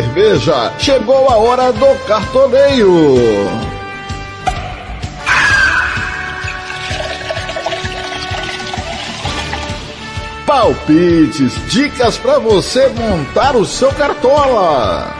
cerveja. Chegou a hora do cartoneiro. Palpites, dicas para você montar o seu cartola.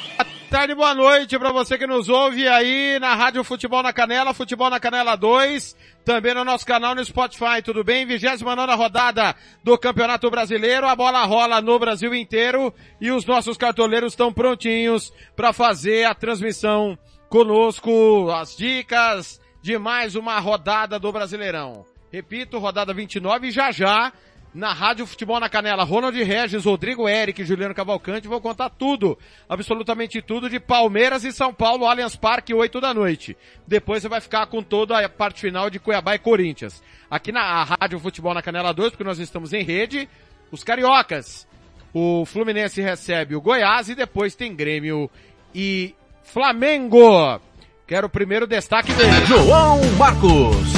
tarde, boa noite para você que nos ouve aí na Rádio Futebol na Canela, Futebol na Canela 2, também no nosso canal no Spotify, tudo bem? 29 rodada do Campeonato Brasileiro, a bola rola no Brasil inteiro e os nossos cartoleiros estão prontinhos para fazer a transmissão conosco, as dicas de mais uma rodada do Brasileirão. Repito, rodada 29 e já já na Rádio Futebol na Canela, Ronald Regis, Rodrigo Eric, Juliano Cavalcante, vou contar tudo, absolutamente tudo de Palmeiras e São Paulo, Allianz Parque, 8 da noite. Depois você vai ficar com toda a parte final de Cuiabá e Corinthians. Aqui na Rádio Futebol na Canela 2, porque nós estamos em rede, os cariocas. O Fluminense recebe o Goiás e depois tem Grêmio e Flamengo. Quero o primeiro destaque dele. João Marcos.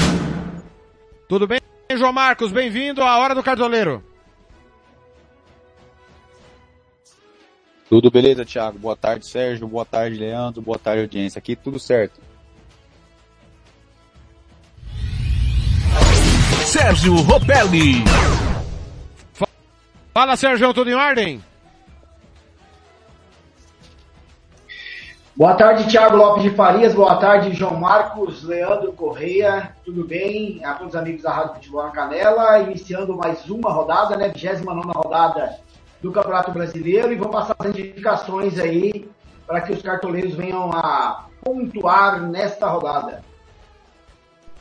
Tudo bem? João Marcos, bem-vindo à Hora do Cartoleiro. Tudo beleza, Thiago? Boa tarde, Sérgio. Boa tarde, Leandro. Boa tarde, audiência. Aqui tudo certo. Sérgio Ropelli. Fala, Sérgio, tudo em ordem? Boa tarde, Thiago Lopes de Farias. Boa tarde, João Marcos, Leandro Correia. Tudo bem? A todos os amigos da Rádio Futebol na Canela. Iniciando mais uma rodada, né? 29 rodada do Campeonato Brasileiro. E vou passar as indicações aí para que os cartoleiros venham a pontuar nesta rodada.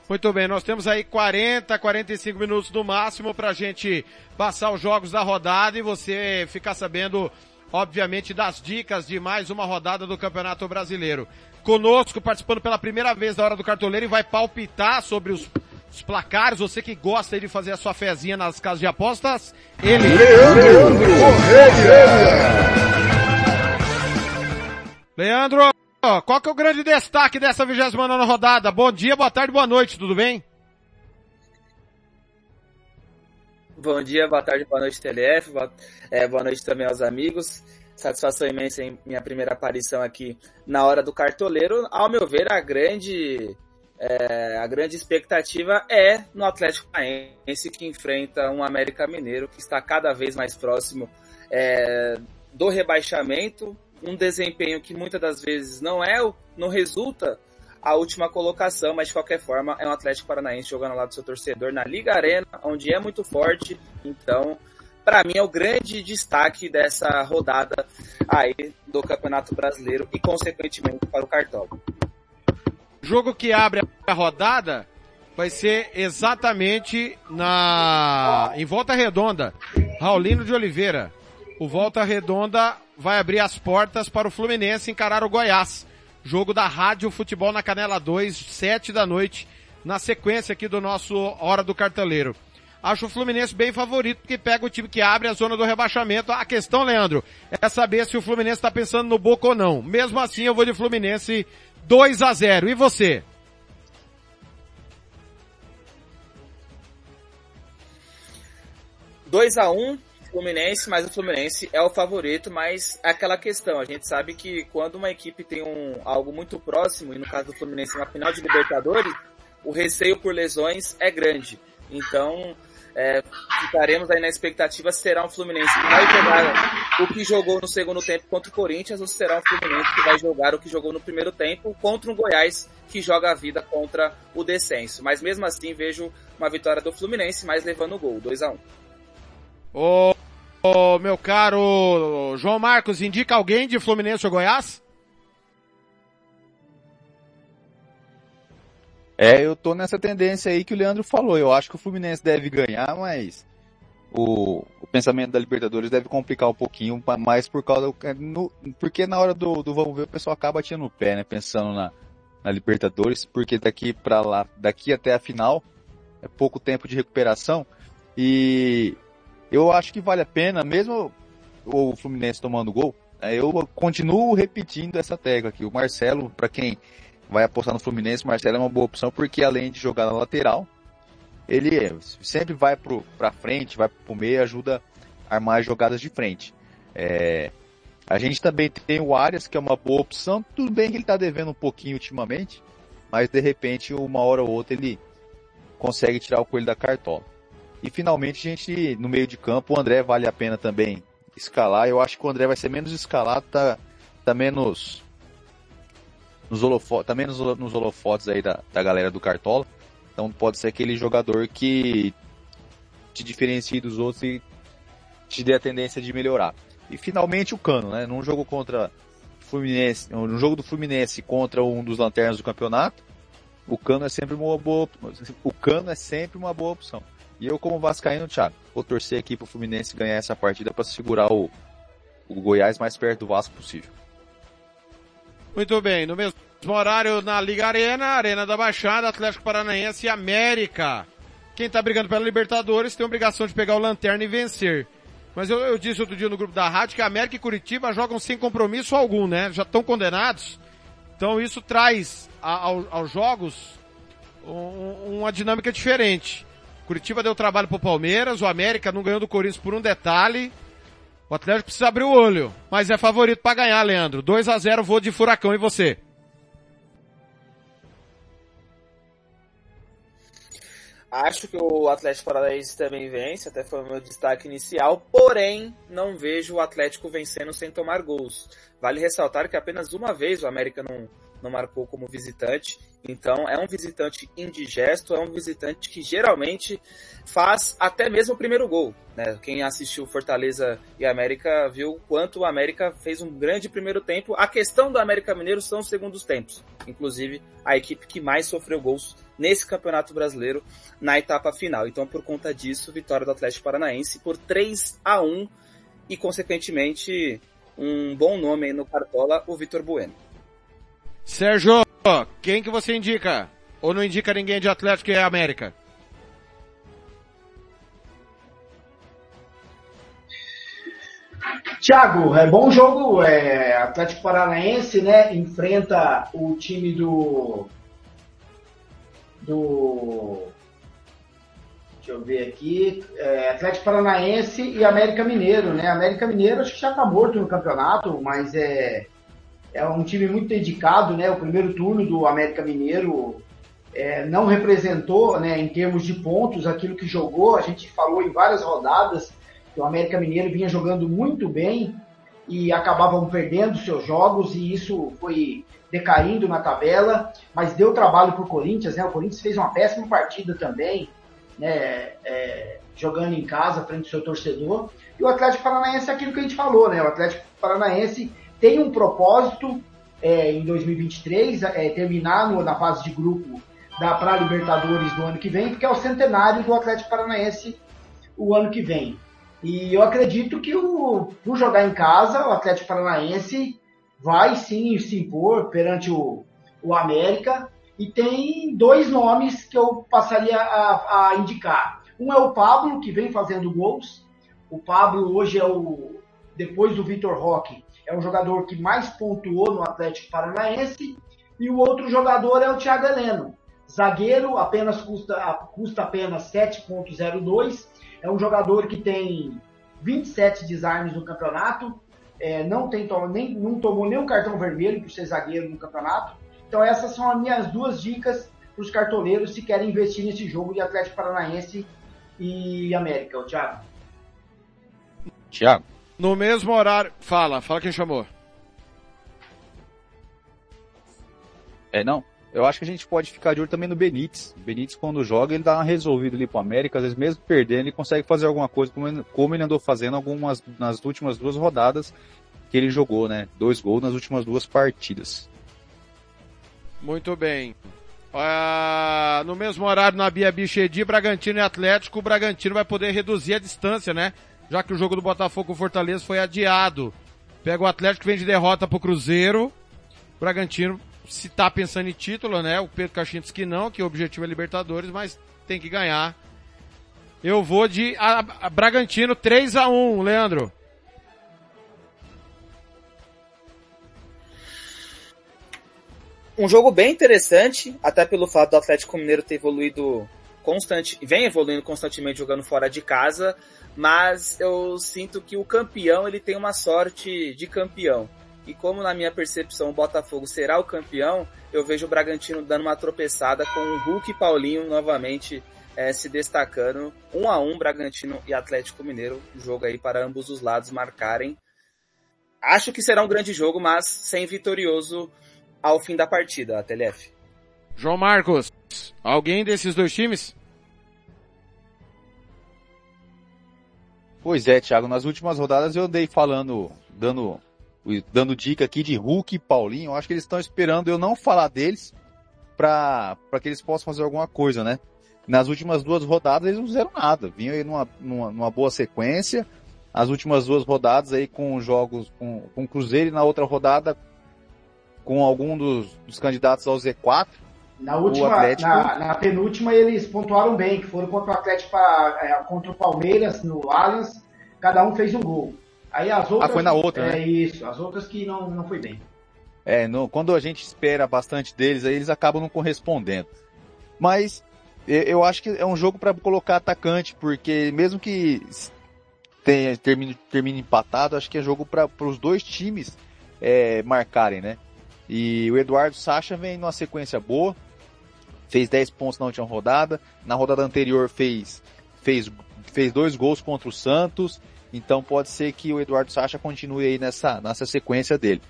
Muito bem, nós temos aí 40, 45 minutos no máximo para a gente passar os jogos da rodada e você ficar sabendo obviamente, das dicas de mais uma rodada do Campeonato Brasileiro. Conosco, participando pela primeira vez da Hora do Cartoleiro e vai palpitar sobre os, os placares. Você que gosta de fazer a sua fezinha nas casas de apostas, ele. Leandro Leandro, qual que é o grande destaque dessa 29 rodada? Bom dia, boa tarde, boa noite, tudo bem? Bom dia, boa tarde, boa noite, TLF, boa, é, boa noite também aos amigos. Satisfação imensa em minha primeira aparição aqui na hora do cartoleiro. Ao meu ver, a grande, é, a grande expectativa é no Atlético Paranaense que enfrenta um América Mineiro que está cada vez mais próximo é, do rebaixamento, um desempenho que muitas das vezes não é, não resulta a última colocação, mas de qualquer forma é um Atlético Paranaense jogando lá do seu torcedor na Liga Arena, onde é muito forte. Então, para mim é o grande destaque dessa rodada aí do Campeonato Brasileiro e consequentemente para o Cartola. Jogo que abre a rodada vai ser exatamente na em Volta Redonda. Raulino de Oliveira. O Volta Redonda vai abrir as portas para o Fluminense encarar o Goiás. Jogo da Rádio Futebol na Canela 2, 7 da noite, na sequência aqui do nosso Hora do Carteleiro. Acho o Fluminense bem favorito, porque pega o time que abre a zona do rebaixamento. A questão, Leandro, é saber se o Fluminense está pensando no Boca ou não. Mesmo assim, eu vou de Fluminense 2 a 0 E você? Dois a um, Fluminense, mas o Fluminense é o favorito, mas é aquela questão, a gente sabe que quando uma equipe tem um, algo muito próximo, e no caso do Fluminense uma final de Libertadores, o receio por lesões é grande. Então, é, ficaremos aí na expectativa se será um Fluminense que vai jogar o que jogou no segundo tempo contra o Corinthians ou se será um Fluminense que vai jogar o que jogou no primeiro tempo contra um Goiás que joga a vida contra o descenso. Mas mesmo assim vejo uma vitória do Fluminense, mas levando o gol, 2 a 1 Ô, ô, meu caro João Marcos, indica alguém de Fluminense ou Goiás? É, eu tô nessa tendência aí que o Leandro falou. Eu acho que o Fluminense deve ganhar, mas o, o pensamento da Libertadores deve complicar um pouquinho, mais por causa do, é, no, porque na hora do, do vamos ver o pessoal acaba tirando o pé, né, pensando na, na Libertadores, porque daqui para lá, daqui até a final é pouco tempo de recuperação e eu acho que vale a pena, mesmo o Fluminense tomando gol, né, eu continuo repetindo essa tecla aqui. O Marcelo, para quem vai apostar no Fluminense, o Marcelo é uma boa opção porque além de jogar na lateral, ele sempre vai para frente, vai para o meio, ajuda a armar jogadas de frente. É, a gente também tem o Arias, que é uma boa opção. Tudo bem que ele está devendo um pouquinho ultimamente, mas de repente, uma hora ou outra, ele consegue tirar o coelho da cartola. E finalmente, a gente, no meio de campo, o André vale a pena também escalar. Eu acho que o André vai ser menos escalado, tá, tá menos nos holofotes, tá menos nos holofotes aí da, da galera do Cartola. Então pode ser aquele jogador que te diferencie dos outros e te dê a tendência de melhorar. E finalmente o Cano, né? Num jogo contra Fluminense, no jogo do Fluminense contra um dos lanternas do campeonato, o Cano é sempre uma boa, o Cano é sempre uma boa opção. E eu como vascaíno, Thiago, vou torcer aqui pro Fluminense ganhar essa partida para segurar o, o Goiás mais perto do Vasco possível. Muito bem, no mesmo horário na Liga Arena, Arena da Baixada, Atlético Paranaense e América. Quem tá brigando pela Libertadores tem a obrigação de pegar o Lanterna e vencer. Mas eu, eu, disse outro dia no grupo da rádio que América e Curitiba jogam sem compromisso algum, né? Já estão condenados. Então isso traz a, ao, aos jogos um, uma dinâmica diferente. Curitiba deu trabalho pro Palmeiras, o América não ganhou do Corinthians por um detalhe. O Atlético precisa abrir o olho, mas é favorito para ganhar, Leandro. 2 a 0 vou de furacão e você? Acho que o Atlético Paranaense também vence, até foi o meu destaque inicial, porém não vejo o Atlético vencendo sem tomar gols. Vale ressaltar que apenas uma vez o América não, não marcou como visitante. Então é um visitante indigesto, é um visitante que geralmente faz até mesmo o primeiro gol. Né? Quem assistiu Fortaleza e América viu quanto o América fez um grande primeiro tempo. A questão do América Mineiro são os segundos tempos. Inclusive a equipe que mais sofreu gols nesse Campeonato Brasileiro na etapa final. Então por conta disso, vitória do Atlético Paranaense por 3 a 1 e consequentemente um bom nome no Cartola, o Vitor Bueno. Sérgio, quem que você indica? Ou não indica ninguém de Atlético e América? Thiago, é bom jogo, é, Atlético Paranaense, né, enfrenta o time do do deixa eu ver aqui, é, Atlético Paranaense e América Mineiro, né, América Mineiro acho que já tá morto no campeonato, mas é é um time muito dedicado, né? O primeiro turno do América Mineiro é, não representou, né, em termos de pontos, aquilo que jogou. A gente falou em várias rodadas que o América Mineiro vinha jogando muito bem e acabavam perdendo seus jogos e isso foi decaindo na tabela, mas deu trabalho para o Corinthians, né? O Corinthians fez uma péssima partida também, né? É, jogando em casa frente ao seu torcedor. E o Atlético Paranaense é aquilo que a gente falou, né? O Atlético Paranaense tem um propósito é, em 2023, é, terminar no, na fase de grupo da para Libertadores do ano que vem, porque é o centenário do Atlético Paranaense o ano que vem. E eu acredito que o, por jogar em casa, o Atlético Paranaense vai sim se impor perante o, o América. E tem dois nomes que eu passaria a, a indicar. Um é o Pablo, que vem fazendo gols. O Pablo hoje é o, depois do Vitor Roque, é o jogador que mais pontuou no Atlético Paranaense, e o outro jogador é o Thiago Heleno. Zagueiro, apenas custa, custa apenas 7.02, é um jogador que tem 27 desarmes no campeonato, é, não, tem, nem, não tomou nenhum cartão vermelho por ser zagueiro no campeonato. Então essas são as minhas duas dicas para os cartoleiros se querem investir nesse jogo de Atlético Paranaense e América. O Thiago. Thiago. No mesmo horário. Fala, fala quem chamou. É, não. Eu acho que a gente pode ficar de olho também no Benítez. O Benítez, quando joga, ele dá uma resolvida ali pro América. Às vezes, mesmo perdendo, ele consegue fazer alguma coisa, como, como ele andou fazendo algumas nas últimas duas rodadas que ele jogou, né? Dois gols nas últimas duas partidas. Muito bem. Uh, no mesmo horário na Bia Bichedi, Bragantino e Atlético, o Bragantino vai poder reduzir a distância, né? Já que o jogo do Botafogo Fortaleza foi adiado. Pega o Atlético, vem de derrota pro Cruzeiro. Bragantino, se tá pensando em título, né? O Pedro Caixinhos que não, que o objetivo é Libertadores, mas tem que ganhar. Eu vou de a, a Bragantino 3 a 1 Leandro. Um jogo bem interessante, até pelo fato do Atlético Mineiro ter evoluído constante, vem evoluindo constantemente jogando fora de casa, mas eu sinto que o campeão ele tem uma sorte de campeão. E como na minha percepção o Botafogo será o campeão, eu vejo o Bragantino dando uma tropeçada com o Hulk e Paulinho novamente é, se destacando. Um a um Bragantino e Atlético Mineiro, jogo aí para ambos os lados marcarem. Acho que será um grande jogo, mas sem vitorioso ao fim da partida, TLF. João Marcos, alguém desses dois times? Pois é, Thiago, nas últimas rodadas eu andei falando, dando, dando dica aqui de Hulk e Paulinho. Eu acho que eles estão esperando eu não falar deles para que eles possam fazer alguma coisa, né? Nas últimas duas rodadas eles não fizeram nada. Vinham aí numa, numa, numa boa sequência. As últimas duas rodadas aí com jogos com, com Cruzeiro e na outra rodada com algum dos, dos candidatos ao Z4. Na última, Atlético... na, na, penúltima eles pontuaram bem, que foram contra o Atlético é, contra o Palmeiras no Allianz, cada um fez um gol. Aí as outras. Ah, foi na outra, é, né? isso, as outras que não, não foi bem. É, no, quando a gente espera bastante deles, aí eles acabam não correspondendo. Mas eu acho que é um jogo para colocar atacante, porque mesmo que tenha, termine, termine empatado, acho que é jogo para os dois times é, marcarem, né? E o Eduardo Sacha vem numa sequência boa, fez 10 pontos na última rodada, na rodada anterior fez, fez, fez dois gols contra o Santos, então pode ser que o Eduardo Sacha continue aí nessa, nessa sequência dele.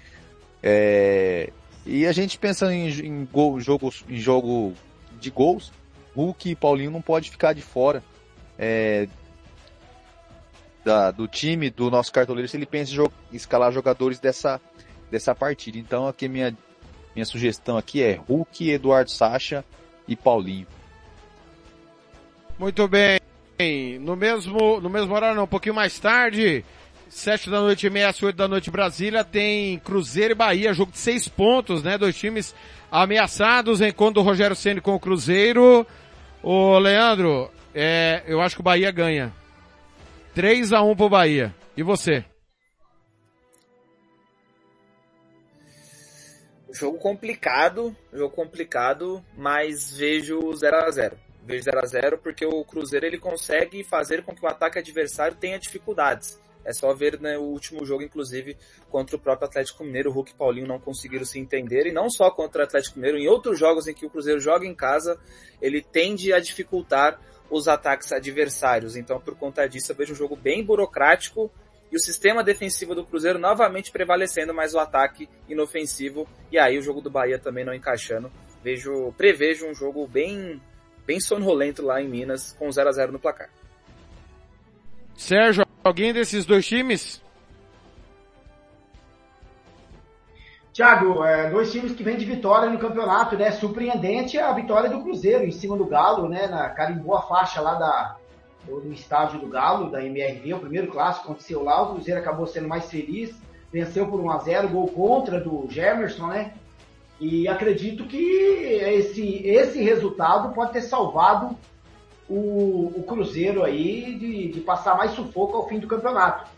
É, e a gente pensando em, em, gol, jogos, em jogo de gols, Hulk e Paulinho não pode ficar de fora é, da, do time, do nosso cartoleiro, se ele pensa em escalar jogadores dessa, dessa partida. Então aqui minha, minha sugestão aqui é Hulk, Eduardo Sacha e Paulinho. Muito bem. No mesmo, no mesmo horário, não, um pouquinho mais tarde, sete da noite e meia, oito da noite Brasília, tem Cruzeiro e Bahia, jogo de seis pontos, né? Dois times ameaçados, enquanto o Rogério Ceni com o Cruzeiro. Ô, Leandro, é, eu acho que o Bahia ganha. 3 a 1 pro Bahia. E você? Jogo complicado, jogo complicado, mas vejo 0 a 0 Vejo 0 a 0 porque o Cruzeiro ele consegue fazer com que o ataque adversário tenha dificuldades. É só ver né, o último jogo, inclusive, contra o próprio Atlético Mineiro. O Hulk e Paulinho não conseguiram se entender. E não só contra o Atlético Mineiro, em outros jogos em que o Cruzeiro joga em casa, ele tende a dificultar os ataques adversários. Então, por conta disso, eu vejo um jogo bem burocrático e o sistema defensivo do Cruzeiro novamente prevalecendo, mas o ataque inofensivo. E aí o jogo do Bahia também não encaixando. Vejo, prevejo um jogo bem, bem sonolento lá em Minas, com 0 a 0 no placar. Sérgio, alguém desses dois times? Tiago, é, dois times que vêm de vitória no campeonato, né? Surpreendente a vitória do Cruzeiro em cima do Galo, né? Na carimbou a faixa lá da, do estádio do Galo, da MRV, o primeiro clássico aconteceu lá, o Cruzeiro acabou sendo mais feliz, venceu por 1 a 0 gol contra do Gemerson, né? E acredito que esse, esse resultado pode ter salvado o, o Cruzeiro aí de, de passar mais sufoco ao fim do campeonato.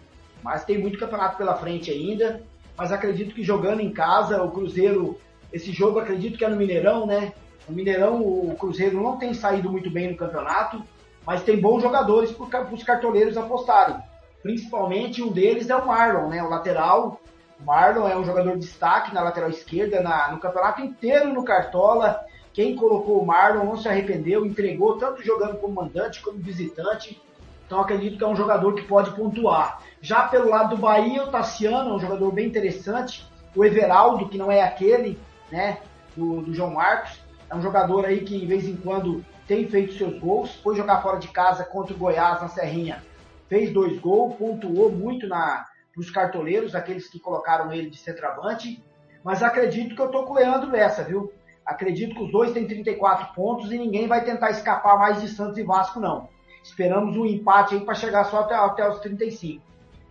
Mas tem muito campeonato pela frente ainda. Mas acredito que jogando em casa, o Cruzeiro, esse jogo acredito que é no Mineirão, né? No Mineirão o Cruzeiro não tem saído muito bem no campeonato, mas tem bons jogadores para os cartoleiros apostarem. Principalmente um deles é o Marlon, né? O lateral. O Marlon é um jogador de destaque na lateral esquerda, na, no campeonato inteiro no Cartola. Quem colocou o Marlon não se arrependeu, entregou tanto jogando como mandante como visitante. Então acredito que é um jogador que pode pontuar. Já pelo lado do Bahia, o Tassiano é um jogador bem interessante. O Everaldo, que não é aquele, né, do, do João Marcos, é um jogador aí que de vez em quando tem feito seus gols. Foi jogar fora de casa contra o Goiás na Serrinha, fez dois gols, pontuou muito na os cartoleiros, aqueles que colocaram ele de centroavante. Mas acredito que eu tô com o Leandro nessa, viu? Acredito que os dois têm 34 pontos e ninguém vai tentar escapar mais de Santos e Vasco, não. Esperamos um empate aí para chegar só até, até os 35.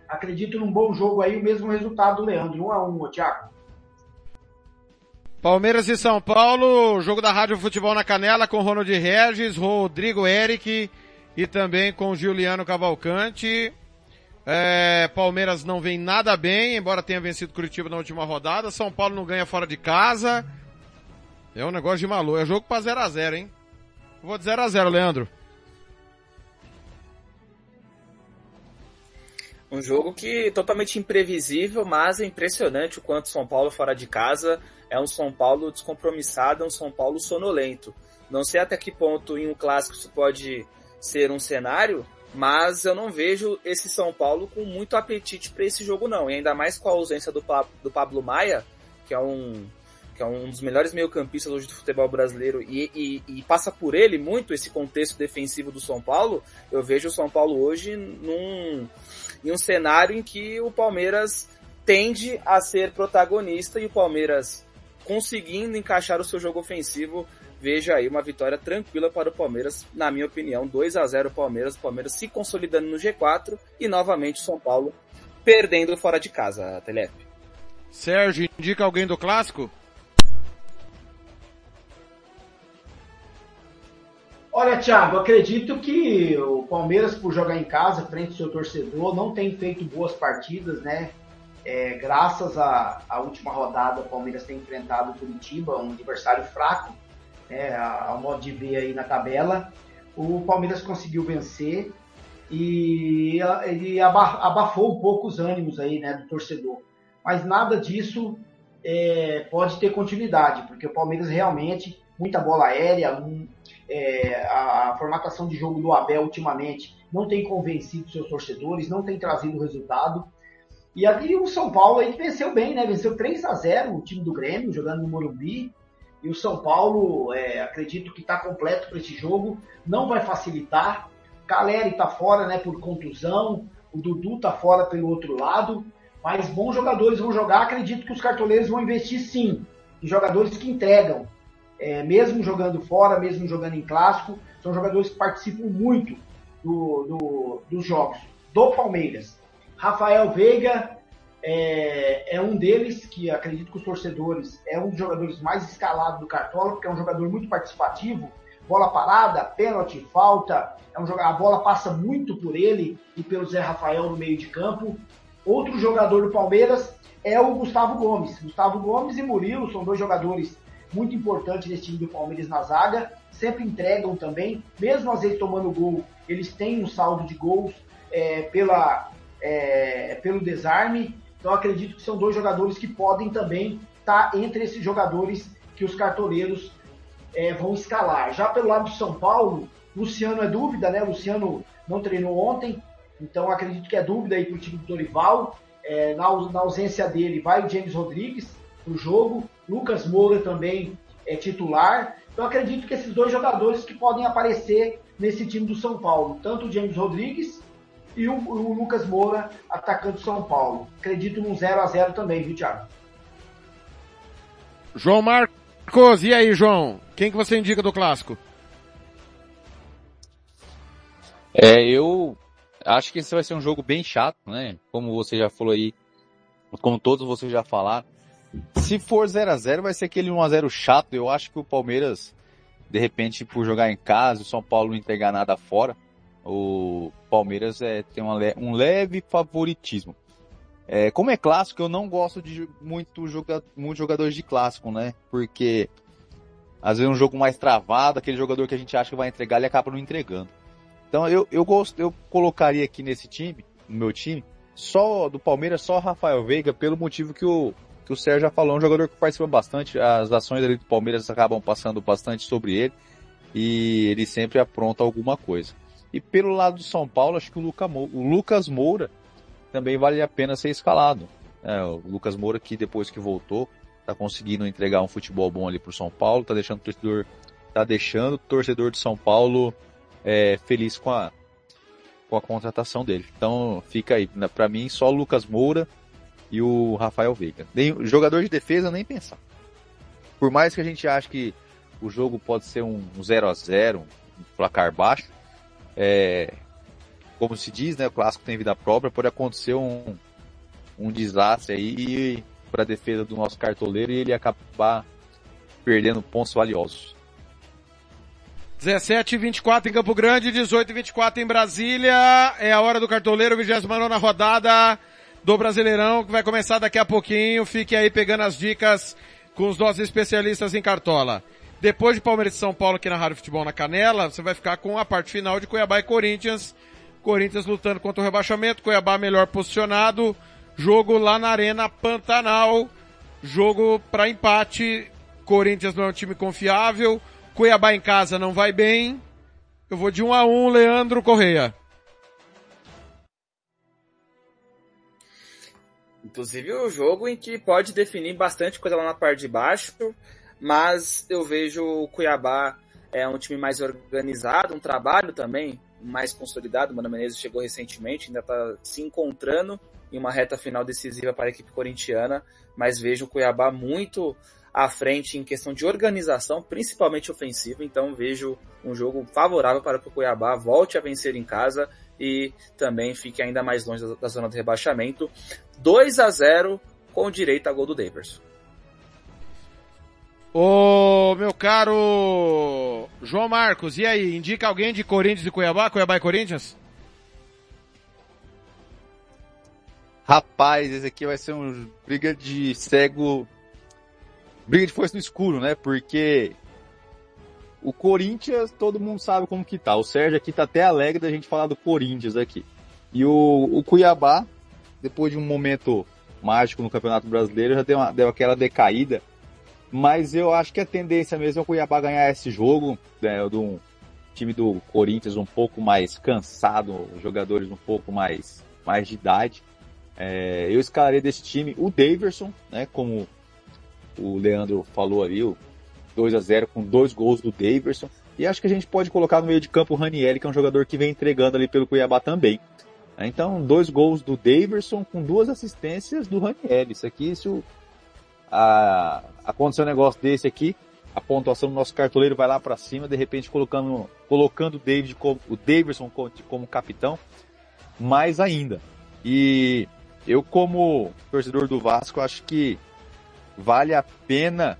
Acredito num bom jogo aí, o mesmo resultado do Leandro, 1 a 1 Thiago. Palmeiras e São Paulo, jogo da Rádio Futebol na Canela com Ronald Regis, Rodrigo Eric e também com Juliano Cavalcante. É, Palmeiras não vem nada bem, embora tenha vencido Curitiba na última rodada. São Paulo não ganha fora de casa. É um negócio de maluco. É jogo pra 0x0, hein? vou de 0x0, Leandro. Um jogo que totalmente imprevisível, mas é impressionante o quanto São Paulo fora de casa é um São Paulo descompromissado, é um São Paulo sonolento. Não sei até que ponto em um clássico isso pode ser um cenário, mas eu não vejo esse São Paulo com muito apetite para esse jogo não. E ainda mais com a ausência do, do Pablo Maia, que é um que é um dos melhores meio-campistas hoje do futebol brasileiro e, e, e, passa por ele muito esse contexto defensivo do São Paulo, eu vejo o São Paulo hoje num, em um cenário em que o Palmeiras tende a ser protagonista e o Palmeiras conseguindo encaixar o seu jogo ofensivo, veja aí uma vitória tranquila para o Palmeiras, na minha opinião, 2 a 0 Palmeiras, o Palmeiras se consolidando no G4 e novamente São Paulo perdendo fora de casa, Telep. Sérgio, indica alguém do clássico? Olha, Thiago, acredito que o Palmeiras, por jogar em casa, frente ao seu torcedor, não tem feito boas partidas, né? É, graças à, à, última rodada, o Palmeiras tem enfrentado o Curitiba, um adversário fraco, né, ao modo de ver aí na tabela. O Palmeiras conseguiu vencer e ele abafou um pouco os ânimos aí, né, do torcedor. Mas nada disso é, pode ter continuidade, porque o Palmeiras realmente, muita bola aérea, é, a, a, formatação de jogo do Abel ultimamente não tem convencido seus torcedores, não tem trazido resultado. E ali o São Paulo aí venceu bem, né? Venceu 3 a 0 o time do Grêmio, jogando no Morumbi. E o São Paulo, é, acredito que está completo para esse jogo, não vai facilitar. Caleri está fora, né, por contusão. O Dudu está fora pelo outro lado. Mas bons jogadores vão jogar. Acredito que os cartoleiros vão investir sim em jogadores que entregam. É, mesmo jogando fora, mesmo jogando em clássico, são jogadores que participam muito do, do, dos jogos do Palmeiras. Rafael Veiga é, é, um deles que acredito que os torcedores é um dos jogadores mais escalados do Cartola, porque é um jogador muito participativo. Bola parada, pênalti, falta, é um a bola passa muito por ele e pelo Zé Rafael no meio de campo. Outro jogador do Palmeiras é o Gustavo Gomes. Gustavo Gomes e Murilo são dois jogadores muito importantes nesse time do Palmeiras na zaga. Sempre entregam também, mesmo às vezes tomando gol, eles têm um saldo de gols é, pela, é, pelo desarme. Então acredito que são dois jogadores que podem também estar tá entre esses jogadores que os cartoleiros é, vão escalar. Já pelo lado do São Paulo, Luciano é dúvida, né? Luciano não treinou ontem, então acredito que é dúvida aí para o time do Dorival. É, na, na, ausência dele, vai o James Rodrigues para o jogo. Lucas Moura também é titular. Então acredito que esses dois jogadores que podem aparecer nesse time do São Paulo, tanto o James Rodrigues e o, o Lucas Moura, atacando São Paulo. Acredito num 0 a 0 também, viu, Thiago? João Marcos, e aí, João? Quem que você indica do clássico? É, eu acho que esse vai ser um jogo bem chato, né? Como você já falou aí, como todos vocês já falaram. Se for 0 a 0 vai ser aquele 1 a 0 chato. Eu acho que o Palmeiras, de repente, por jogar em casa, o São Paulo não entregar nada fora, o Palmeiras é, tem uma, um leve favoritismo. É, como é clássico, eu não gosto de muito, joga, muito jogadores de clássico, né? Porque às vezes um jogo mais travado, aquele jogador que a gente acha que vai entregar, ele acaba não entregando. Então eu, eu gosto, eu colocaria aqui nesse time, no meu time, só do Palmeiras, só Rafael Veiga, pelo motivo que o, que o Sérgio já falou, é um jogador que participa bastante, as ações ali do Palmeiras acabam passando bastante sobre ele, e ele sempre apronta alguma coisa. E pelo lado do São Paulo, acho que o, Luca, o Lucas Moura também vale a pena ser escalado. É, o Lucas Moura que depois que voltou, tá conseguindo entregar um futebol bom ali pro São Paulo, tá deixando o torcedor, tá deixando o torcedor de São Paulo é, feliz com a, com a contratação dele. Então fica aí, para mim só o Lucas Moura e o Rafael Veiga. Nem, jogador de defesa nem pensar. por mais que a gente ache que o jogo pode ser um 0 a 0 um placar baixo, é, como se diz, né, o clássico tem vida própria, pode acontecer um, um desastre aí para a defesa do nosso cartoleiro e ele acabar perdendo pontos valiosos. 17 e 24 em Campo Grande, 18 e 24 em Brasília. É a hora do cartoleiro, 29 rodada do Brasileirão, que vai começar daqui a pouquinho. Fique aí pegando as dicas com os nossos especialistas em cartola. Depois de Palmeiras e São Paulo aqui na Rádio Futebol na Canela, você vai ficar com a parte final de Cuiabá e Corinthians. Corinthians lutando contra o rebaixamento, Cuiabá melhor posicionado. Jogo lá na Arena Pantanal. Jogo para empate. Corinthians não é um time confiável. Cuiabá em casa não vai bem. Eu vou de 1 um a 1 um, Leandro Correia. Inclusive o um jogo em que pode definir bastante coisa lá na parte de baixo, mas eu vejo o Cuiabá é um time mais organizado, um trabalho também mais consolidado. O Mano Menezes chegou recentemente, ainda está se encontrando em uma reta final decisiva para a equipe corintiana, mas vejo o Cuiabá muito à frente em questão de organização, principalmente ofensiva, então vejo um jogo favorável para que o Cuiabá volte a vencer em casa e também fique ainda mais longe da, zona de rebaixamento. 2 a 0 com direito a gol do Daverson. Ô, meu caro João Marcos, e aí, indica alguém de Corinthians e Cuiabá, Cuiabá e Corinthians? Rapaz, esse aqui vai ser um briga de cego briga de força no escuro, né? Porque o Corinthians, todo mundo sabe como que tá. O Sérgio aqui tá até alegre da gente falar do Corinthians aqui. E o, o Cuiabá, depois de um momento mágico no Campeonato Brasileiro, já deu, uma, deu aquela decaída. Mas eu acho que a tendência mesmo é o Cuiabá ganhar esse jogo, né, do time do Corinthians um pouco mais cansado, jogadores um pouco mais, mais de idade. É, eu escalarei desse time o Daverson, né, como o Leandro falou ali, o 2 a 0 com dois gols do Daverson. E acho que a gente pode colocar no meio de campo o Raniel, que é um jogador que vem entregando ali pelo Cuiabá também. Então, dois gols do Daverson com duas assistências do Raniel. Isso aqui, se o, a, acontecer um negócio desse aqui, a pontuação do nosso cartoleiro vai lá para cima, de repente colocando, colocando o, David o Daverson como, como capitão, mais ainda. E eu, como torcedor do Vasco, acho que vale a pena,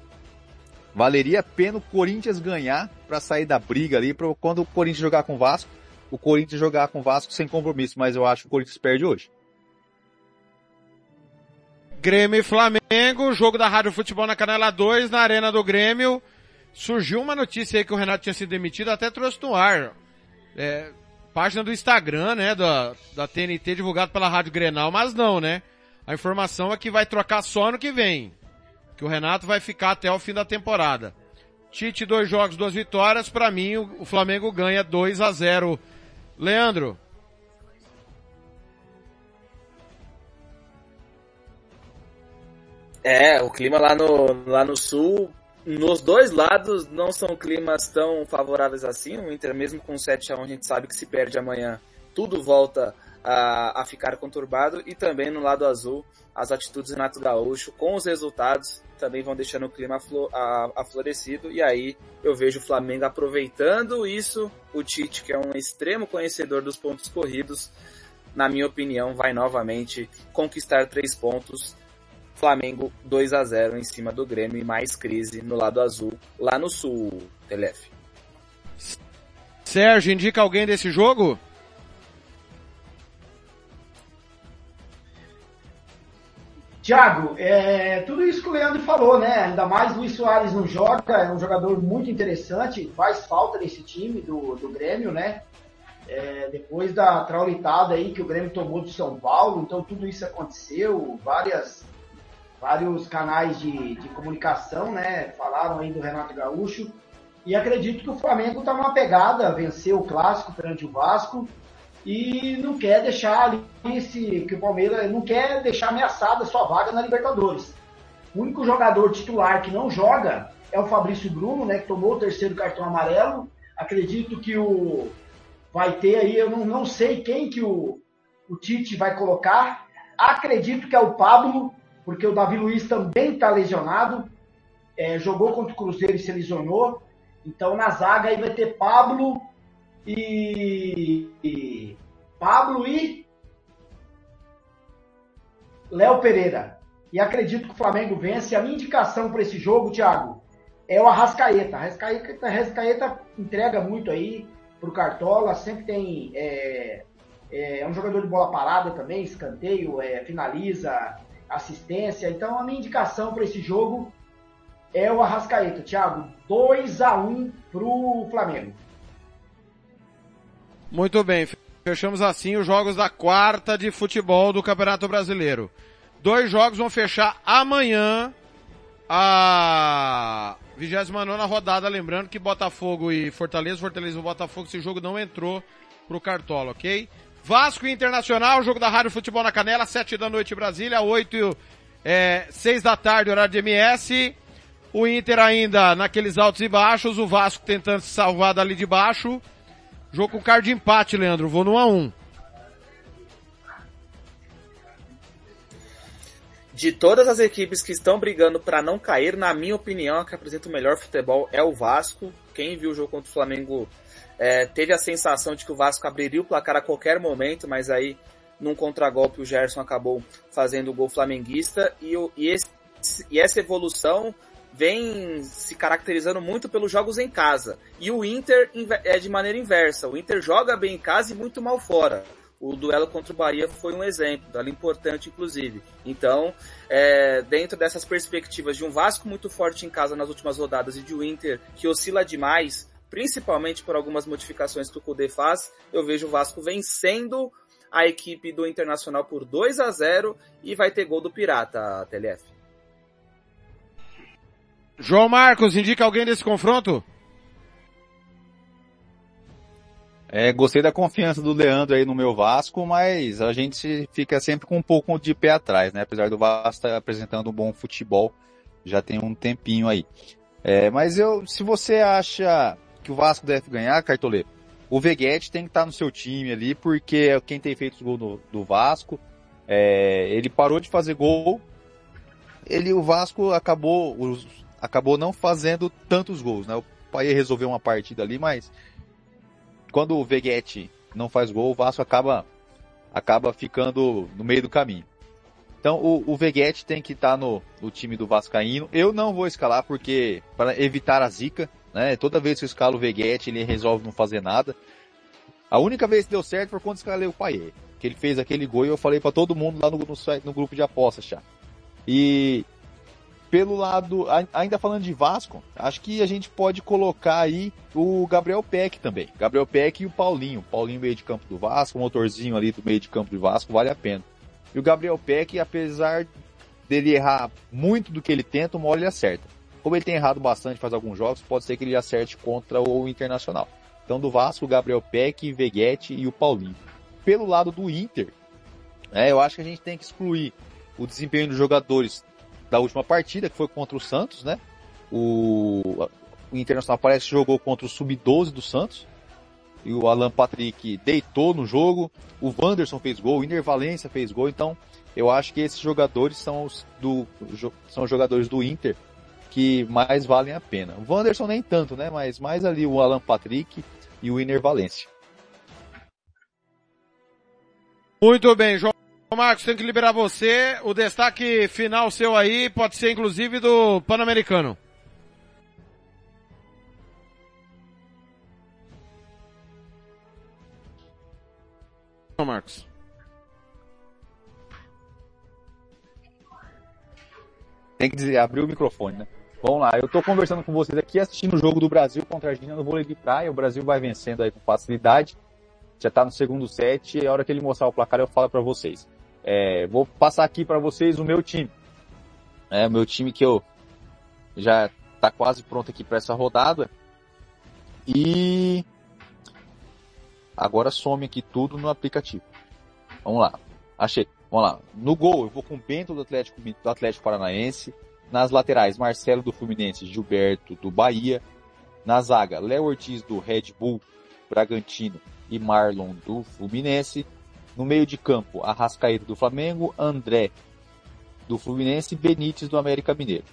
valeria a pena o Corinthians ganhar para sair da briga ali, para quando o Corinthians jogar com o Vasco, o Corinthians jogar com o Vasco sem compromisso, mas eu acho que o Corinthians perde hoje. Grêmio e Flamengo, jogo da Rádio Futebol na Canela 2, na Arena do Grêmio. Surgiu uma notícia aí que o Renato tinha sido demitido, até trouxe no ar. É, página do Instagram, né, da, da TNT divulgado pela Rádio Grenal, mas não, né? A informação é que vai trocar só no que vem que o Renato vai ficar até o fim da temporada. Tite, dois jogos, duas vitórias. Para mim, o Flamengo ganha 2 a 0. Leandro. É, o clima lá no, lá no sul, nos dois lados, não são climas tão favoráveis assim. O Inter, mesmo com 7 a 1 a gente sabe que se perde amanhã, tudo volta a, a ficar conturbado. E também no lado azul, as atitudes do Renato Gaúcho com os resultados também vão deixando o clima aflorecido. E aí eu vejo o Flamengo aproveitando isso. O Tite, que é um extremo conhecedor dos pontos corridos, na minha opinião, vai novamente conquistar três pontos. Flamengo 2 a 0 em cima do Grêmio e mais crise no lado azul, lá no sul, Telef. Sérgio, indica alguém desse jogo? Tiago, é, tudo isso que o Leandro falou, né? Ainda mais Luiz Soares não joga, é um jogador muito interessante, faz falta nesse time do, do Grêmio, né? É, depois da traulitada aí que o Grêmio tomou de São Paulo, então tudo isso aconteceu, várias, vários canais de, de comunicação, né? Falaram aí do Renato Gaúcho. E acredito que o Flamengo está numa pegada, venceu o clássico perante o Vasco e não quer deixar ali esse, que o Palmeiras não quer deixar ameaçada a sua vaga na Libertadores. O único jogador titular que não joga é o Fabrício Bruno, né, que tomou o terceiro cartão amarelo. Acredito que o vai ter aí, eu não, não sei quem que o, o Tite vai colocar. Acredito que é o Pablo, porque o Davi Luiz também está lesionado. é, jogou contra o Cruzeiro e se lesionou. Então na zaga aí vai ter Pablo e. Pablo e. Léo Pereira. E acredito que o Flamengo vence. A minha indicação para esse jogo, Thiago, é o Arrascaeta. Arrascaeta, Arrascaeta entrega muito aí pro Cartola, sempre tem. É, é, é um jogador de bola parada também, escanteio, é, finaliza, assistência. Então a minha indicação para esse jogo é o Arrascaeta. Thiago, 2 a 1 pro Flamengo. Muito bem, fechamos assim os jogos da quarta de futebol do Campeonato Brasileiro. Dois jogos vão fechar amanhã a 29 rodada, lembrando que Botafogo e Fortaleza, Fortaleza e Botafogo, esse jogo não entrou pro Cartola, ok? Vasco Internacional, jogo da Rádio Futebol na Canela, 7 da noite Brasília, 8 e é, 6 da tarde, horário de MS. O Inter ainda naqueles altos e baixos, o Vasco tentando se salvar dali de baixo. Jogo com cara de empate, Leandro, vou no 1 a 1 De todas as equipes que estão brigando para não cair, na minha opinião, a que apresenta o melhor futebol é o Vasco. Quem viu o jogo contra o Flamengo é, teve a sensação de que o Vasco abriria o placar a qualquer momento, mas aí num contragolpe o Gerson acabou fazendo o gol flamenguista. E, e, esse, e essa evolução vem se caracterizando muito pelos jogos em casa. E o Inter é de maneira inversa. O Inter joga bem em casa e muito mal fora. O duelo contra o Bahia foi um exemplo, duelo importante inclusive. Então, é, dentro dessas perspectivas de um Vasco muito forte em casa nas últimas rodadas e de um Inter que oscila demais, principalmente por algumas modificações que o Kudê faz, eu vejo o Vasco vencendo a equipe do Internacional por 2 a 0 e vai ter gol do Pirata, TLF. João Marcos, indica alguém desse confronto? É, gostei da confiança do Leandro aí no meu Vasco, mas a gente fica sempre com um pouco de pé atrás, né? Apesar do Vasco estar apresentando um bom futebol, já tem um tempinho aí. É, mas eu, se você acha que o Vasco deve ganhar, Cartoleiro, o Veguete tem que estar no seu time ali, porque é quem tem feito os gols do, do Vasco, é, ele parou de fazer gol, ele, o Vasco acabou, os, acabou não fazendo tantos gols, né? O Pai resolveu uma partida ali, mas quando o Veguete não faz gol, o Vasco acaba, acaba ficando no meio do caminho. Então o, o Veguete tem que estar tá no, no, time do Vascaíno. Eu não vou escalar porque para evitar a zica, né? Toda vez que eu escalo o Veguete, ele resolve não fazer nada. A única vez que deu certo foi quando escalei o Paier, que ele fez aquele gol e eu falei para todo mundo lá no, no, no, grupo de apostas já. E pelo lado, ainda falando de Vasco, acho que a gente pode colocar aí o Gabriel Peck também. Gabriel Peck e o Paulinho. Paulinho meio de campo do Vasco, motorzinho ali do meio de campo do Vasco, vale a pena. E o Gabriel Peck, apesar dele errar muito do que ele tenta, uma hora ele acerta. Como ele tem errado bastante faz alguns jogos, pode ser que ele acerte contra o Internacional. Então do Vasco, Gabriel Peck, Veguete e o Paulinho. Pelo lado do Inter, né, eu acho que a gente tem que excluir o desempenho dos jogadores da última partida, que foi contra o Santos, né? O, o Internacional parece que jogou contra o Sub-12 do Santos. E o Alan Patrick deitou no jogo. O Wanderson fez gol, o Iner Valência fez gol. Então, eu acho que esses jogadores são os do, são jogadores do Inter que mais valem a pena. O Wanderson nem tanto, né? Mas mais ali o Alan Patrick e o Iner Valência. Muito bem, João. Marcos, tem que liberar você. O destaque final seu aí pode ser inclusive do Pan-Americano. Marcos. Tem que dizer, abrir o microfone, né? Vamos lá, eu tô conversando com vocês aqui, assistindo o jogo do Brasil contra a Argentina no vôlei de praia. O Brasil vai vencendo aí com facilidade. Já tá no segundo set e a hora que ele mostrar o placar eu falo para vocês. É, vou passar aqui para vocês o meu time. É, o meu time que eu já tá quase pronto aqui para essa rodada. E agora some aqui tudo no aplicativo. Vamos lá. Achei. Vamos lá. No gol, eu vou com o Bento do Atlético, do Atlético Paranaense. Nas laterais, Marcelo do Fluminense, Gilberto do Bahia. Na zaga, Léo Ortiz do Red Bull Bragantino e Marlon do Fluminense. No meio de campo, Arrascaeta do Flamengo, André do Fluminense e Benítez do América Mineiro.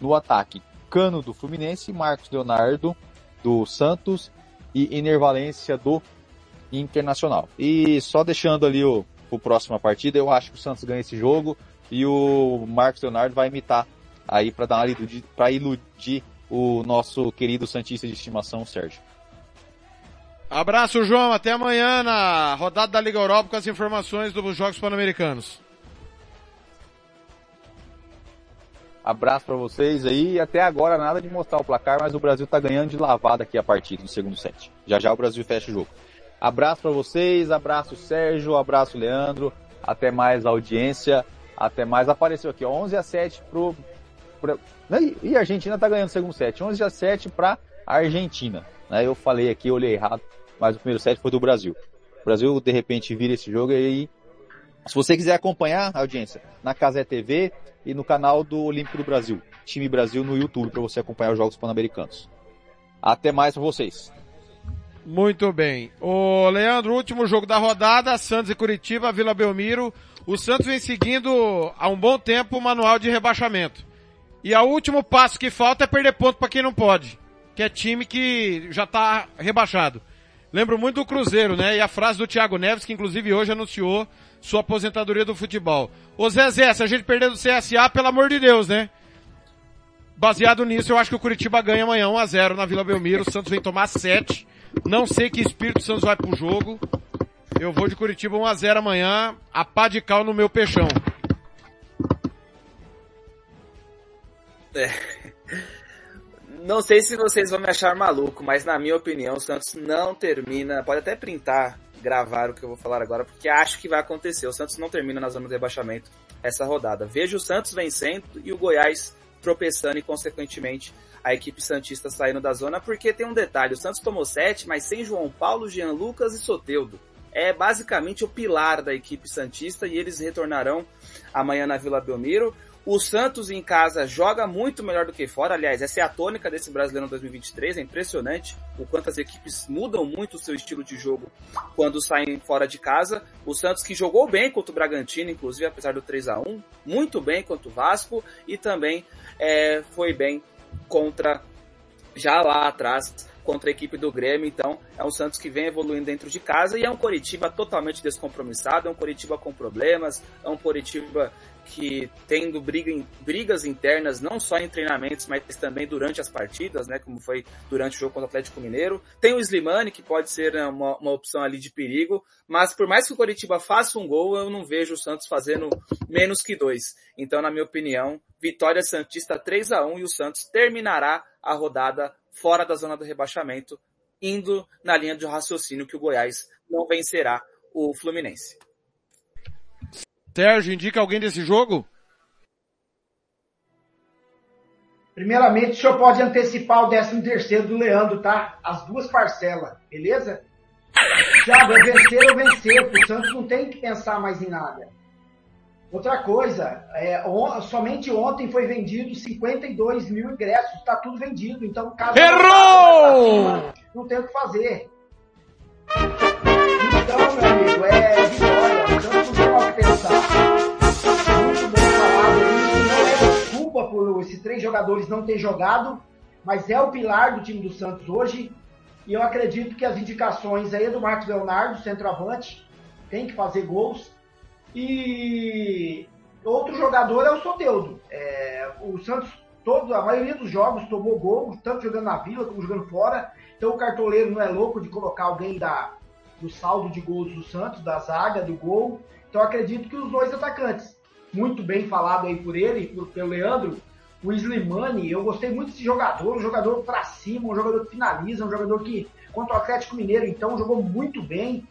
No ataque, Cano do Fluminense, Marcos Leonardo do Santos e Enervalência do Internacional. E só deixando ali o, o próxima partida, eu acho que o Santos ganha esse jogo e o Marcos Leonardo vai imitar aí para dar para iludir o nosso querido Santista de estimação, Sérgio. Abraço, João. Até amanhã na rodada da Liga Europa com as informações dos Jogos Pan-Americanos. Abraço para vocês aí. Até agora nada de mostrar o placar, mas o Brasil tá ganhando de lavada aqui a partida no segundo set. Já já o Brasil fecha o jogo. Abraço para vocês, abraço Sérgio, abraço Leandro. Até mais audiência. Até mais. Apareceu aqui, ó, 11 a 7 pro, pro... E a Argentina tá ganhando o segundo set. 11 a 7 para Argentina. Né? Eu falei aqui, olhei errado, mas o primeiro set foi do Brasil. O Brasil, de repente, vira esse jogo e aí, se você quiser acompanhar a audiência na Casé TV e no canal do Olímpico do Brasil, Time Brasil no YouTube, para você acompanhar os Jogos Pan-Americanos. Até mais para vocês. Muito bem. O Leandro, último jogo da rodada, Santos e Curitiba, Vila Belmiro. O Santos vem seguindo há um bom tempo o manual de rebaixamento. E o último passo que falta é perder ponto para quem não pode que é time que já está rebaixado. Lembro muito do Cruzeiro, né? E a frase do Thiago Neves, que inclusive hoje anunciou sua aposentadoria do futebol. Ô Zezé, se a gente perder do CSA, pelo amor de Deus, né? Baseado nisso, eu acho que o Curitiba ganha amanhã 1 a 0 na Vila Belmiro. O Santos vem tomar 7. Não sei que espírito o Santos vai pro jogo. Eu vou de Curitiba 1 a 0 amanhã, a pá de cal no meu peixão. É. Não sei se vocês vão me achar maluco, mas na minha opinião, o Santos não termina. Pode até printar, gravar o que eu vou falar agora, porque acho que vai acontecer. O Santos não termina na zona de rebaixamento essa rodada. Vejo o Santos vencendo e o Goiás tropeçando e, consequentemente, a equipe Santista saindo da zona, porque tem um detalhe: o Santos tomou sete, mas sem João Paulo, Jean Lucas e Soteudo. É basicamente o pilar da equipe Santista e eles retornarão amanhã na Vila Belmiro. O Santos em casa joga muito melhor do que fora. Aliás, essa é a tônica desse Brasileiro 2023. É impressionante o quanto as equipes mudam muito o seu estilo de jogo quando saem fora de casa. O Santos que jogou bem contra o Bragantino, inclusive, apesar do 3 a 1 muito bem contra o Vasco e também é, foi bem contra já lá atrás contra a equipe do Grêmio, então é um Santos que vem evoluindo dentro de casa e é um Coritiba totalmente descompromissado, é um Coritiba com problemas, é um Coritiba que tendo briga, brigas internas, não só em treinamentos, mas também durante as partidas, né, como foi durante o jogo contra o Atlético Mineiro. Tem o Slimani, que pode ser né, uma, uma opção ali de perigo, mas por mais que o Coritiba faça um gol, eu não vejo o Santos fazendo menos que dois. Então, na minha opinião, vitória Santista 3 a 1 e o Santos terminará a rodada fora da zona do rebaixamento, indo na linha de raciocínio que o Goiás não vencerá o Fluminense. Sérgio, indica alguém desse jogo? Primeiramente, o senhor pode antecipar o 13 terceiro do Leandro, tá? As duas parcelas, beleza? Thiago, é vencer ou vencer, o Santos não tem que pensar mais em nada. Outra coisa, é, on, somente ontem foi vendido 52 mil ingressos, está tudo vendido, então caso Errou! não tem o que fazer. Então, meu amigo, é vitória, o Santos não tem o que pensar. Muito bem falado aí, não é desculpa por esses três jogadores não terem jogado, mas é o pilar do time do Santos hoje, e eu acredito que as indicações aí do Marcos Leonardo, centroavante, tem que fazer gols, e outro jogador é o Soteudo. É, o Santos, todo, a maioria dos jogos tomou gol, tanto jogando na Vila como jogando fora. Então o cartoleiro não é louco de colocar alguém da, do saldo de gols do Santos, da zaga, do gol. Então acredito que os dois atacantes, muito bem falado aí por ele, por, pelo Leandro, o Slimani, eu gostei muito desse jogador, um jogador para cima, um jogador que finaliza, um jogador que, contra o Atlético Mineiro, então, jogou muito bem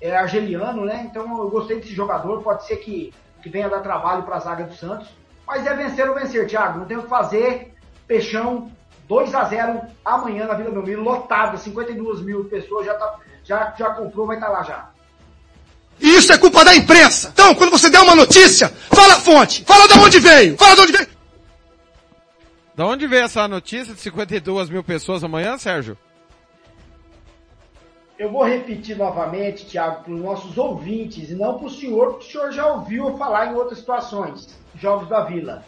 é argeliano, né? Então eu gostei desse jogador, pode ser que, que venha dar trabalho para a zaga do Santos. Mas é vencer ou vencer, Thiago. Não tem o que fazer. Peixão 2 a 0 amanhã na Vila Belmiro, lotado, 52 mil pessoas, já, tá, já, já comprou, vai estar tá lá já. Isso é culpa da imprensa. Então, quando você der uma notícia, fala a fonte, fala de onde veio, fala de onde veio. Da onde veio essa notícia de 52 mil pessoas amanhã, Sérgio? Eu vou repetir novamente, Tiago, para os nossos ouvintes, e não para o senhor, porque o senhor já ouviu falar em outras situações, Jogos da Vila.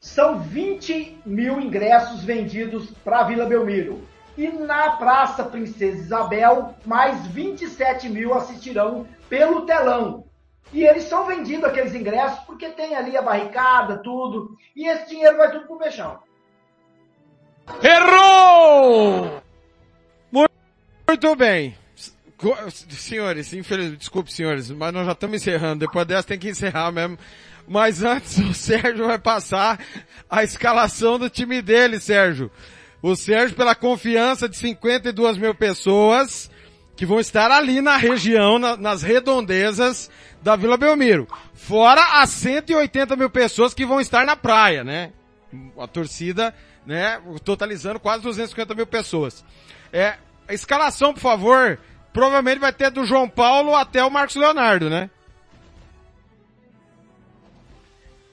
São 20 mil ingressos vendidos para a Vila Belmiro. E na Praça Princesa Isabel, mais 27 mil assistirão pelo telão. E eles são vendidos aqueles ingressos porque tem ali a barricada, tudo. E esse dinheiro vai tudo pro Peixão. Errou! Muito bem. Senhores, infelizmente, desculpe senhores, mas nós já estamos encerrando. Depois dessa tem que encerrar mesmo. Mas antes o Sérgio vai passar a escalação do time dele, Sérgio. O Sérgio, pela confiança de 52 mil pessoas que vão estar ali na região, na, nas redondezas da Vila Belmiro. Fora as 180 mil pessoas que vão estar na praia, né? A torcida, né? Totalizando quase 250 mil pessoas. É, a escalação, por favor, provavelmente vai ter do João Paulo até o Marcos Leonardo, né?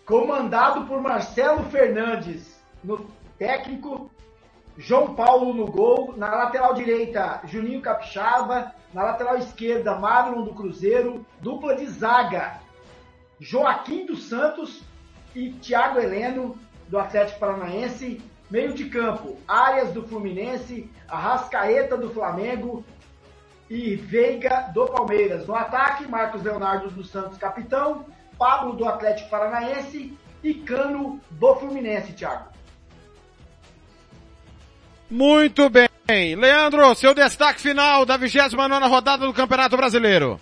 Comandado por Marcelo Fernandes no técnico, João Paulo no gol, na lateral direita, Juninho Capixaba, na lateral esquerda, Marlon do Cruzeiro, dupla de zaga, Joaquim dos Santos e Thiago Heleno do Atlético Paranaense, meio de campo, Arias do Fluminense, Arrascaeta do Flamengo e Veiga do Palmeiras. No ataque, Marcos Leonardo dos Santos, capitão, Pablo do Atlético Paranaense e Cano do Fluminense, Thiago. Muito bem. Leandro, seu destaque final da 29 rodada do Campeonato Brasileiro.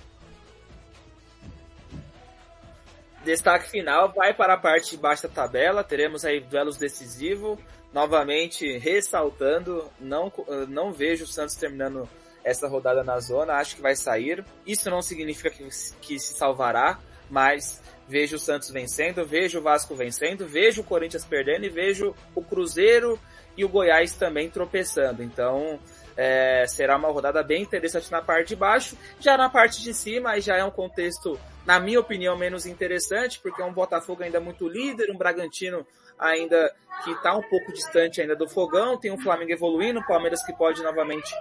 Destaque final vai para a parte de baixo da tabela. Teremos aí duelos decisivos. Novamente, ressaltando, não, não vejo o Santos terminando essa rodada na zona. Acho que vai sair. Isso não significa que, que se salvará, mas vejo o Santos vencendo, vejo o Vasco vencendo, vejo o Corinthians perdendo e vejo o Cruzeiro e o Goiás também tropeçando. Então, é, será uma rodada bem interessante na parte de baixo. Já na parte de cima, já é um contexto, na minha opinião, menos interessante, porque é um Botafogo ainda muito líder, um Bragantino ainda que está um pouco distante ainda do fogão, tem um Flamengo evoluindo, o Palmeiras que pode novamente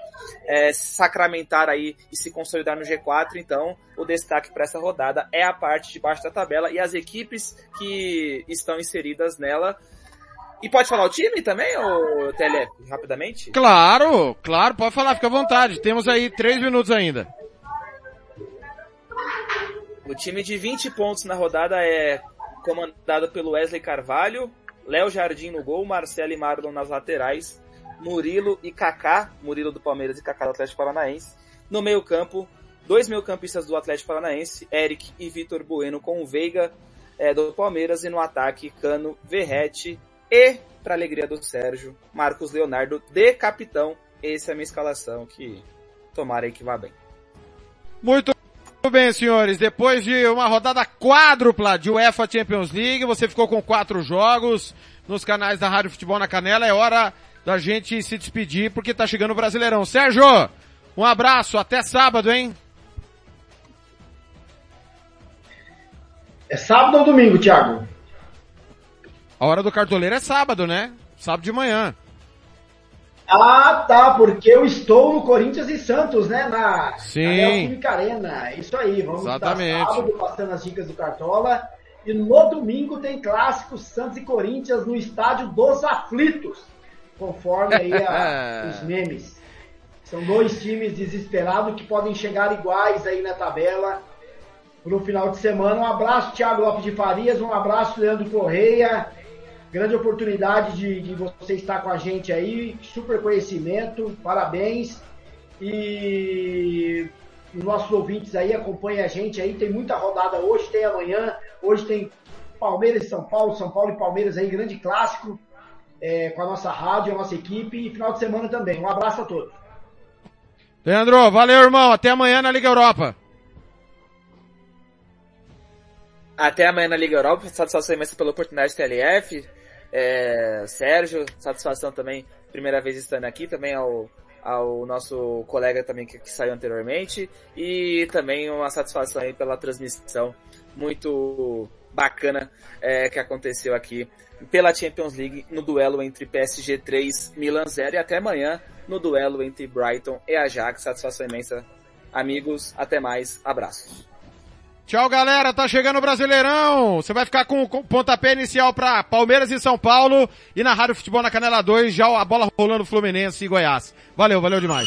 é, sacramentar aí e se consolidar no G4, então o destaque para essa rodada é a parte de baixo da tabela e as equipes que estão inseridas nela e pode falar o time também, ou TLF, rapidamente? Claro, claro, pode falar, fica à vontade. Temos aí três minutos ainda. O time de 20 pontos na rodada é comandado pelo Wesley Carvalho, Léo Jardim no gol, Marcelo e Marlon nas laterais, Murilo e Kaká, Murilo do Palmeiras e Kaká do Atlético Paranaense. No meio campo, dois meio-campistas do Atlético Paranaense, Eric e Vitor Bueno com o Veiga é, do Palmeiras e no ataque Cano, Verrete e, para alegria do Sérgio, Marcos Leonardo de capitão. Essa é a minha escalação que tomara que vá bem. Muito bem, senhores. Depois de uma rodada quádrupla de UEFA Champions League, você ficou com quatro jogos nos canais da Rádio Futebol na Canela. É hora da gente se despedir porque tá chegando o Brasileirão. Sérgio, um abraço. Até sábado, hein? É sábado ou domingo, Thiago? A hora do cartoleiro é sábado, né? Sábado de manhã. Ah, tá, porque eu estou no Corinthians e Santos, né? Na, Sim. na Arena. Isso aí, vamos Exatamente. estar sábado passando as dicas do Cartola. E no domingo tem clássico Santos e Corinthians no estádio dos aflitos. Conforme aí a, os memes. São dois times desesperados que podem chegar iguais aí na tabela no final de semana. Um abraço, Thiago Lopes de Farias. Um abraço, Leandro Correia. Grande oportunidade de, de, você estar com a gente aí, super conhecimento, parabéns. E os nossos ouvintes aí acompanhem a gente aí, tem muita rodada hoje, tem amanhã, hoje tem Palmeiras e São Paulo, São Paulo e Palmeiras aí, grande clássico, é, com a nossa rádio, a nossa equipe, e final de semana também. Um abraço a todos. Leandro, valeu irmão, até amanhã na Liga Europa. Até amanhã na Liga Europa, satisfação imensa pela oportunidade TLF. É, Sérgio, satisfação também, primeira vez estando aqui, também ao, ao nosso colega também que, que saiu anteriormente, e também uma satisfação aí pela transmissão muito bacana é, que aconteceu aqui pela Champions League no duelo entre PSG 3 Milan 0 e até amanhã no duelo entre Brighton e Ajax. Satisfação imensa, amigos, até mais, abraços. Tchau, galera. Tá chegando o Brasileirão. Você vai ficar com o pontapé inicial para Palmeiras e São Paulo e na Rádio Futebol na Canela 2, já a bola rolando Fluminense e Goiás. Valeu, valeu demais.